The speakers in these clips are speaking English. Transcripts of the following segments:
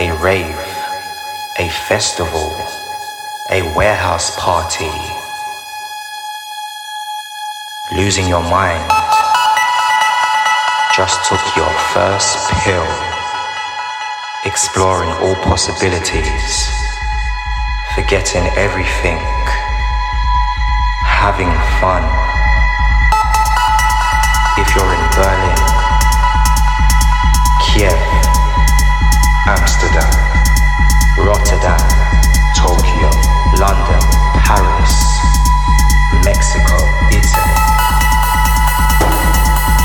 a rave, a festival, a warehouse party. Losing your mind just took your first pill, exploring all possibilities, forgetting everything, having fun. If you're in Amsterdam, Rotterdam, Tokyo, London, Paris, Mexico, Italy,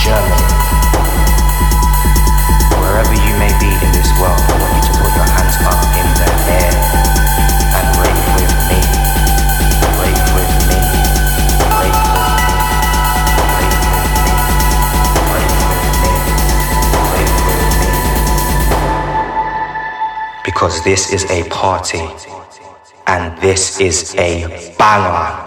Germany. Wherever you may be in this world, I want you to put your hands up in the air and raise because this is a party and this is a banger.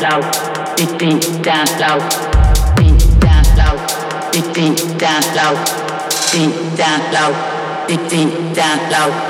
low, dig deep down low, deep down low, dig deep down low, deep down low, dig deep down low.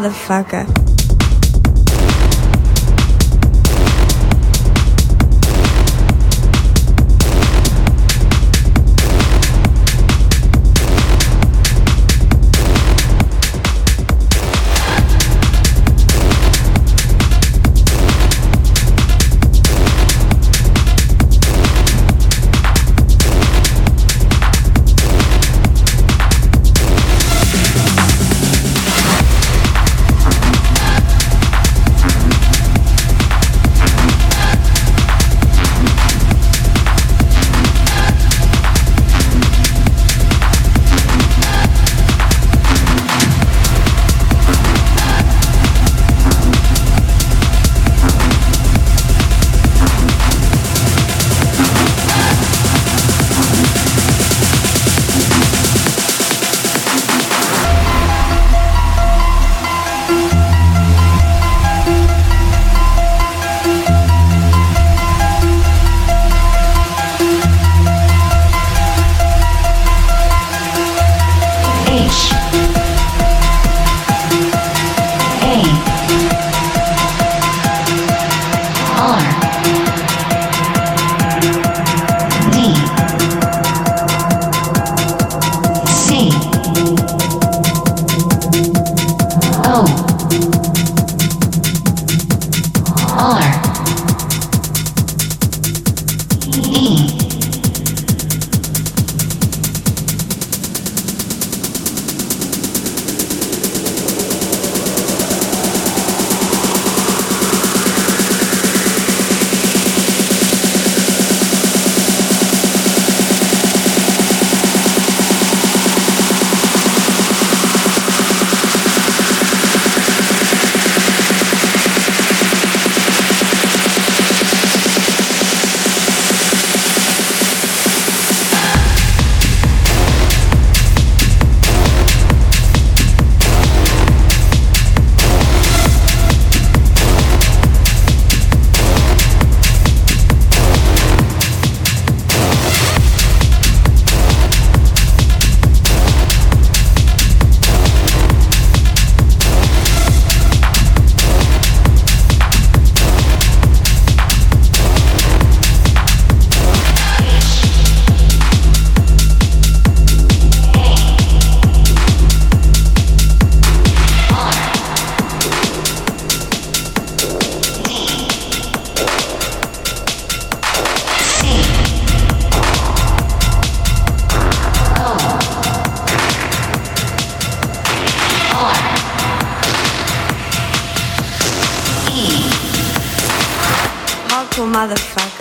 Motherfucker. motherfucker.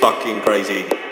Fucking crazy.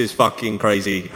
Is fucking crazy.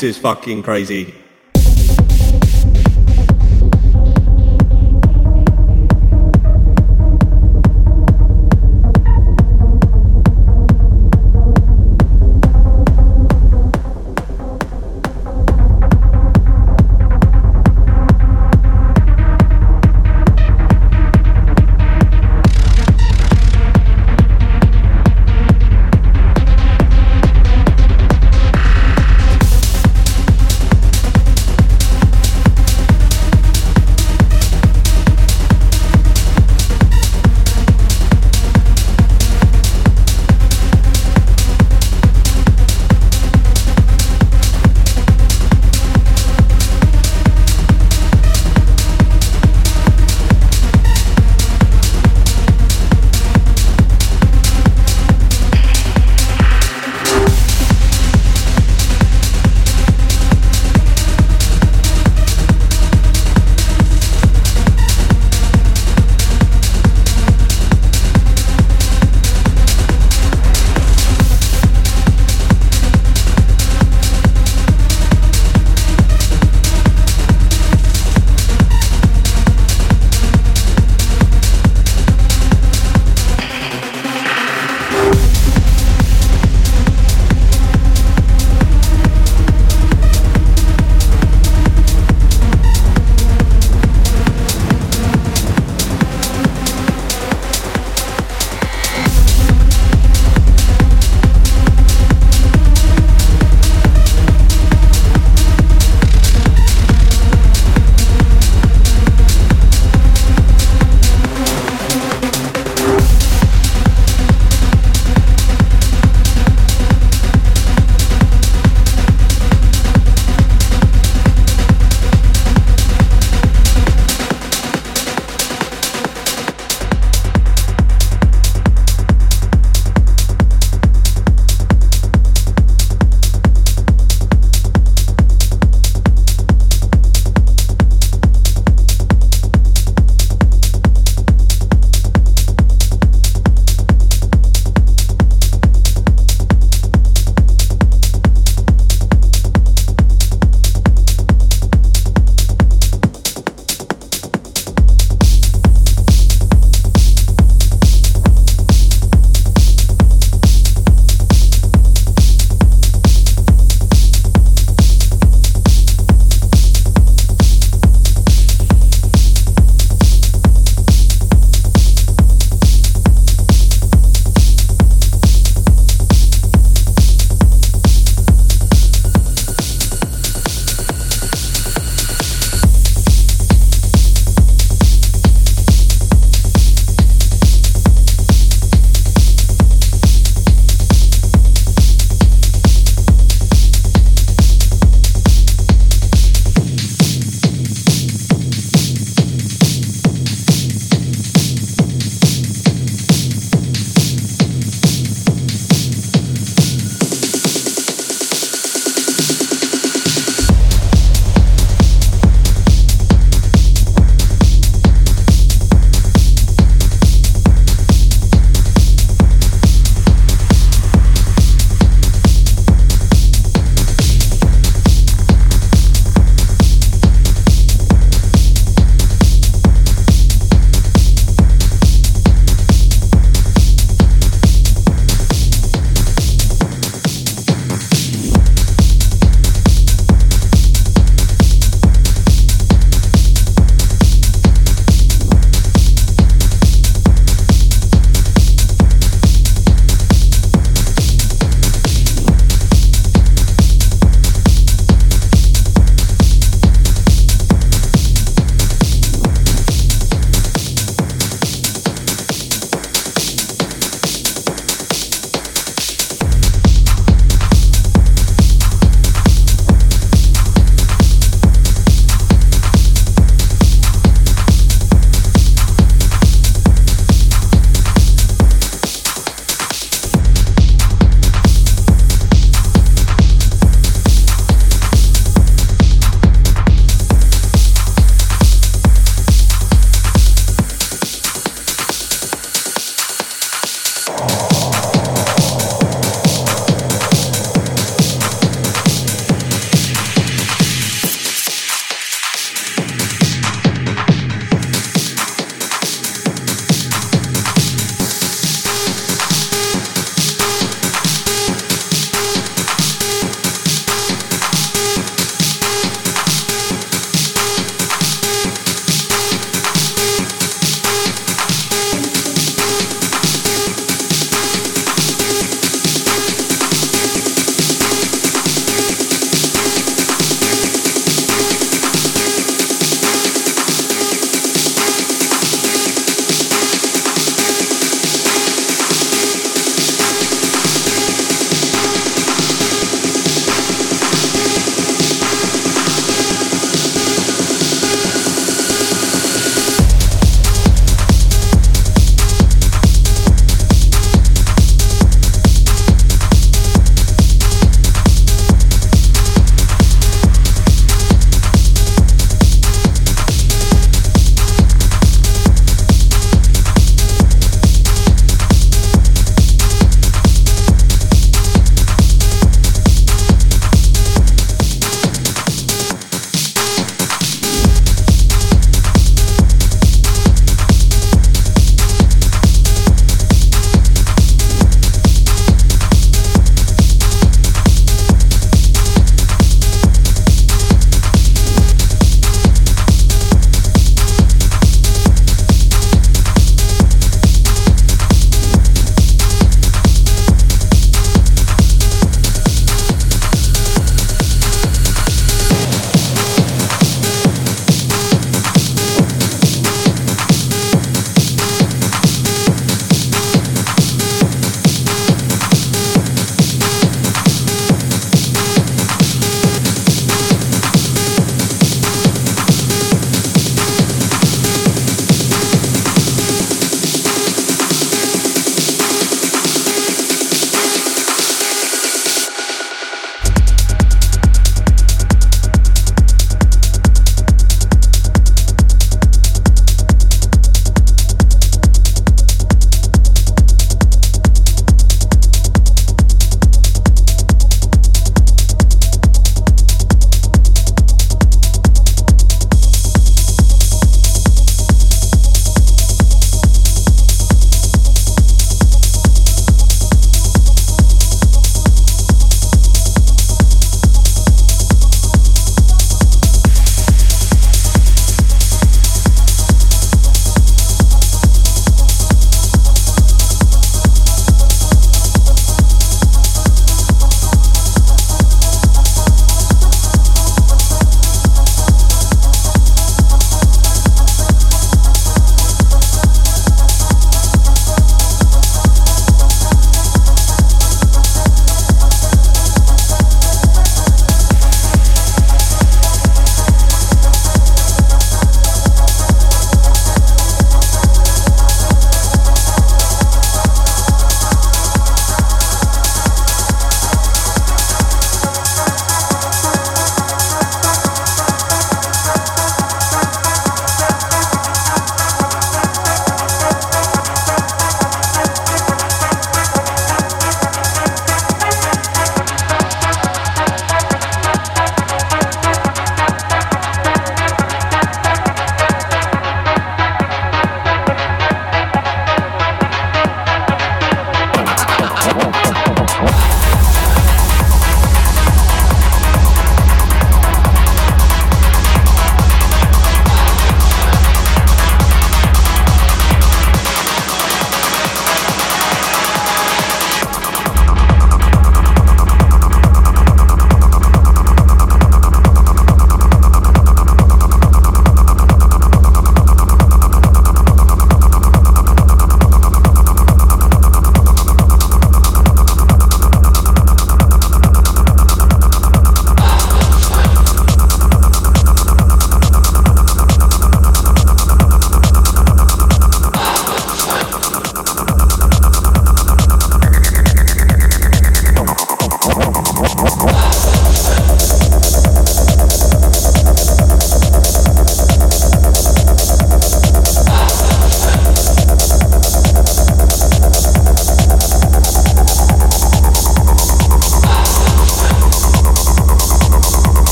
This is fucking crazy.